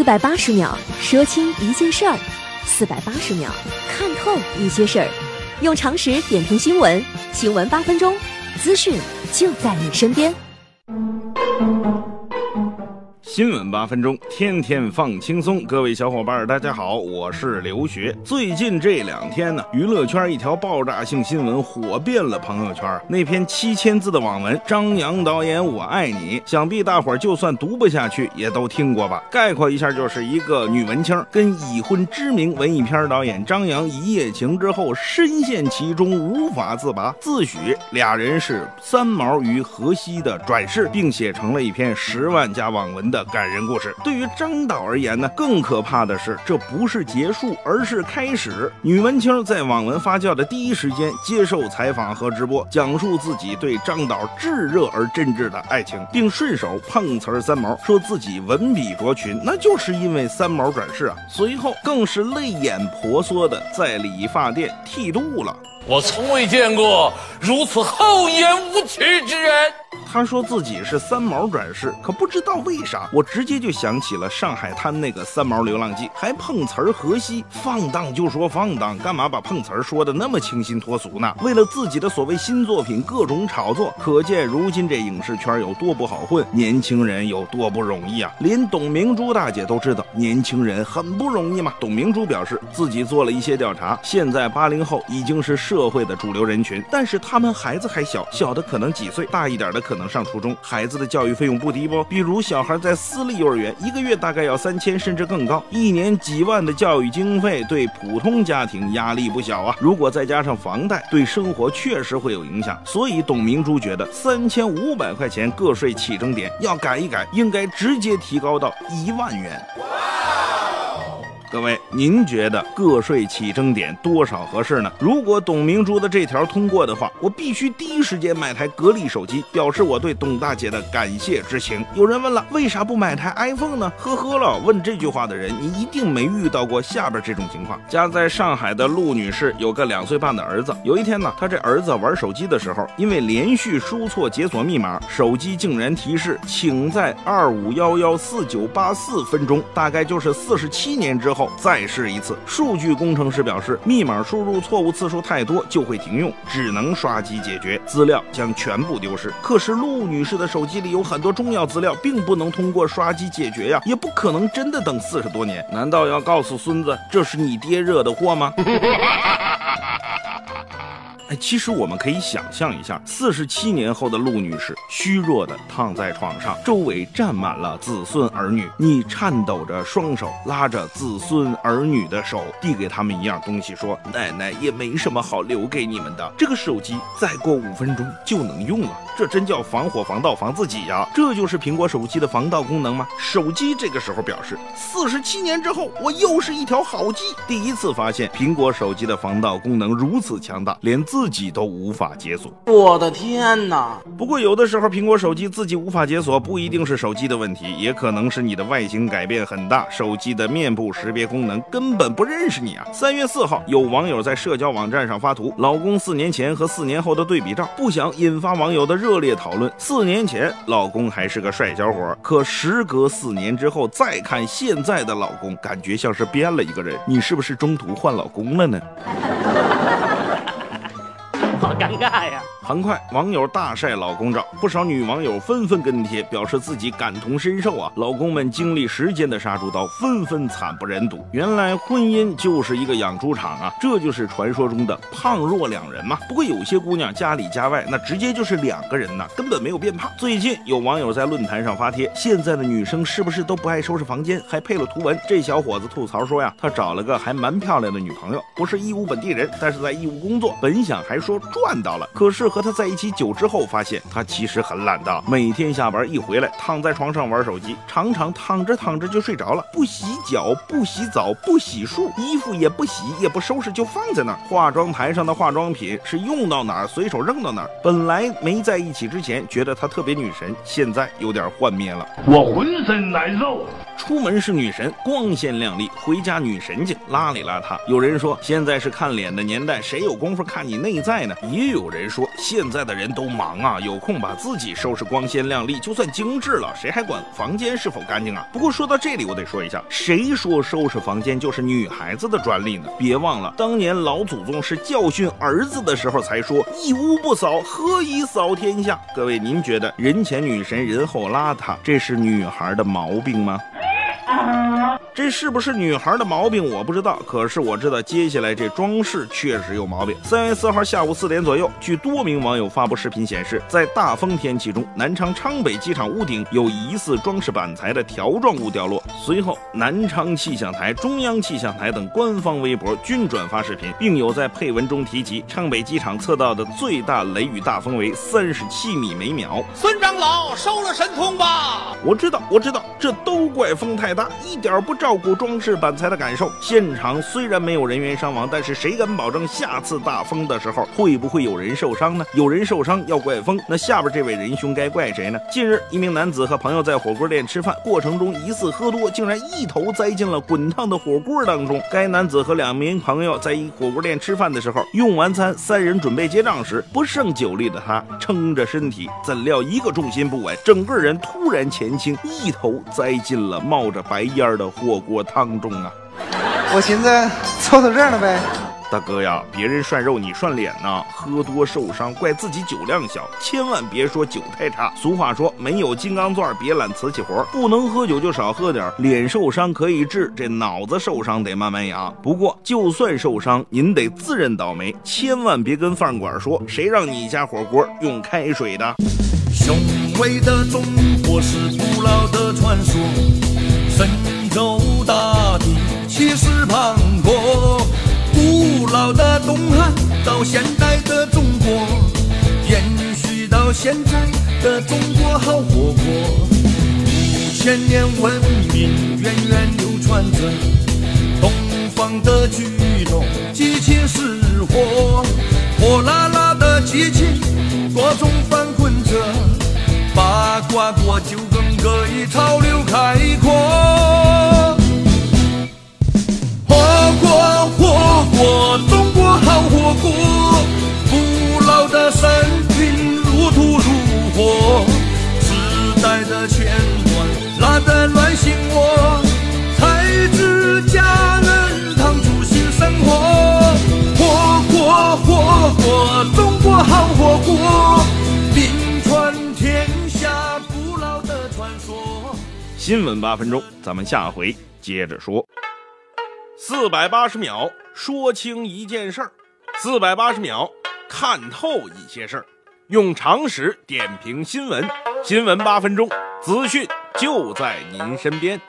四百八十秒说清一件事儿，四百八十秒看透一些事儿，用常识点评新闻，新闻八分钟，资讯就在你身边。新闻八分钟，天天放轻松。各位小伙伴，大家好，我是刘学。最近这两天呢，娱乐圈一条爆炸性新闻火遍了朋友圈。那篇七千字的网文《张扬导演我爱你》，想必大伙儿就算读不下去，也都听过吧？概括一下，就是一个女文青跟已婚知名文艺片导演张扬一夜情之后，深陷其中无法自拔，自诩俩人是三毛与荷西的转世，并写成了一篇十万加网文的。感人故事。对于张导而言呢，更可怕的是，这不是结束，而是开始。女文青在网文发酵的第一时间接受采访和直播，讲述自己对张导炙热而真挚的爱情，并顺手碰瓷儿三毛，说自己文笔卓群，那就是因为三毛转世啊。随后更是泪眼婆娑的在理发店剃度了。我从未见过如此厚颜无耻之人。他说自己是三毛转世，可不知道为啥，我直接就想起了上海滩那个三毛流浪记，还碰瓷儿河西，放荡就说放荡，干嘛把碰瓷儿说的那么清新脱俗呢？为了自己的所谓新作品各种炒作，可见如今这影视圈有多不好混，年轻人有多不容易啊！连董明珠大姐都知道年轻人很不容易嘛。董明珠表示自己做了一些调查，现在八零后已经是社会的主流人群，但是他们孩子还小，小的可能几岁，大一点的可能。上初中，孩子的教育费用不低不？比如小孩在私立幼儿园，一个月大概要三千，甚至更高，一年几万的教育经费，对普通家庭压力不小啊！如果再加上房贷，对生活确实会有影响。所以董明珠觉得三千五百块钱个税起征点要改一改，应该直接提高到一万元。各位，您觉得个税起征点多少合适呢？如果董明珠的这条通过的话，我必须第一时间买台格力手机，表示我对董大姐的感谢之情。有人问了，为啥不买台 iPhone 呢？呵呵了，问这句话的人，你一定没遇到过下边这种情况。家在上海的陆女士有个两岁半的儿子，有一天呢，她这儿子玩手机的时候，因为连续输错解锁密码，手机竟然提示，请在二五幺幺四九八四分钟，大概就是四十七年之后。后再试一次。数据工程师表示，密码输入错误次数太多就会停用，只能刷机解决，资料将全部丢失。可是陆女士的手机里有很多重要资料，并不能通过刷机解决呀，也不可能真的等四十多年。难道要告诉孙子，这是你爹惹的祸吗？哎，其实我们可以想象一下，四十七年后的陆女士虚弱的躺在床上，周围站满了子孙儿女。你颤抖着双手拉着子孙儿女的手，递给他们一样东西，说：“奶奶也没什么好留给你们的，这个手机再过五分钟就能用了。”这真叫防火防盗防自己呀！这就是苹果手机的防盗功能吗？手机这个时候表示，四十七年之后，我又是一条好鸡。第一次发现苹果手机的防盗功能如此强大，连自己都无法解锁。我的天哪！不过有的时候苹果手机自己无法解锁，不一定是手机的问题，也可能是你的外形改变很大，手机的面部识别功能根本不认识你啊！三月四号，有网友在社交网站上发图，老公四年前和四年后的对比照，不想引发网友的热热烈讨论。四年前老公还是个帅小伙，可时隔四年之后再看现在的老公，感觉像是变了一个人。你是不是中途换老公了呢？好尴尬呀！很快，网友大晒老公照，不少女网友纷纷跟帖，表示自己感同身受啊！老公们经历时间的杀猪刀，纷纷惨不忍睹。原来婚姻就是一个养猪场啊！这就是传说中的胖弱两人嘛。不过有些姑娘家里家外那直接就是两个人呐，根本没有变胖。最近有网友在论坛上发帖，现在的女生是不是都不爱收拾房间？还配了图文。这小伙子吐槽说呀，他找了个还蛮漂亮的女朋友，不是义乌本地人，但是在义乌工作。本想还说。赚到了，可是和和他在一起久之后，发现他其实很懒的，每天下班一回来，躺在床上玩手机，常常躺着躺着就睡着了，不洗脚，不洗澡，不洗漱，衣服也不洗，也不收拾，就放在那儿。化妆台上的化妆品是用到哪儿随手扔到哪儿。本来没在一起之前觉得他特别女神，现在有点幻灭了。我浑身难受。出门是女神，光鲜亮丽；回家女神经，邋里邋遢。有人说现在是看脸的年代，谁有功夫看你内在呢？也有人说现在的人都忙啊，有空把自己收拾光鲜亮丽，就算精致了，谁还管房间是否干净啊？不过说到这里，我得说一下，谁说收拾房间就是女孩子的专利呢？别忘了，当年老祖宗是教训儿子的时候才说“一屋不扫，何以扫天下”。各位，您觉得人前女神，人后邋遢，这是女孩的毛病吗？Ah! 这是不是女孩的毛病？我不知道。可是我知道，接下来这装饰确实有毛病。三月四号下午四点左右，据多名网友发布视频显示，在大风天气中，南昌昌北机场屋顶有疑似装饰板材的条状物掉落。随后，南昌气象台、中央气象台等官方微博均转发视频，并有在配文中提及，昌北机场测到的最大雷雨大风为三十七米每秒。孙长老收了神通吧？我知道，我知道，这都怪风太大，一点不照照顾装饰板材的感受。现场虽然没有人员伤亡，但是谁敢保证下次大风的时候会不会有人受伤呢？有人受伤要怪风，那下边这位仁兄该怪谁呢？近日，一名男子和朋友在火锅店吃饭过程中疑似喝多，竟然一头栽进了滚烫的火锅当中。该男子和两名朋友在一火锅店吃饭的时候，用完餐，三人准备结账时，不胜酒力的他撑着身体，怎料一个重心不稳，整个人突然前倾，一头栽进了冒着白烟的火锅汤中啊！我寻思凑凑热闹呗。大哥呀，别人涮肉你涮脸呐，喝多受伤怪自己酒量小，千万别说酒太差。俗话说，没有金刚钻别揽瓷器活，不能喝酒就少喝点。脸受伤可以治，这脑子受伤得慢慢养。不过就算受伤，您得自认倒霉，千万别跟饭馆说，谁让你家火锅用开水的。雄伟的中国是古老的传说，神州大地气势磅礴。古老的东汉到现代的中国，延续到现在的中国好火锅。五千年文明源远流传着，东方的巨龙激情似火，火辣辣的激情各种翻滚着，八卦锅就更可以潮流开阔。火锅，古老的神品如土如火，时代的牵绊拉得乱心窝，才知佳人烫出新生活。火锅，火锅，中国好火锅，名传天下古老的传说。新闻八分钟，咱们下回接着说。四百八十秒说清一件事儿，四百八十秒看透一些事儿，用常识点评新闻，新闻八分钟，资讯就在您身边。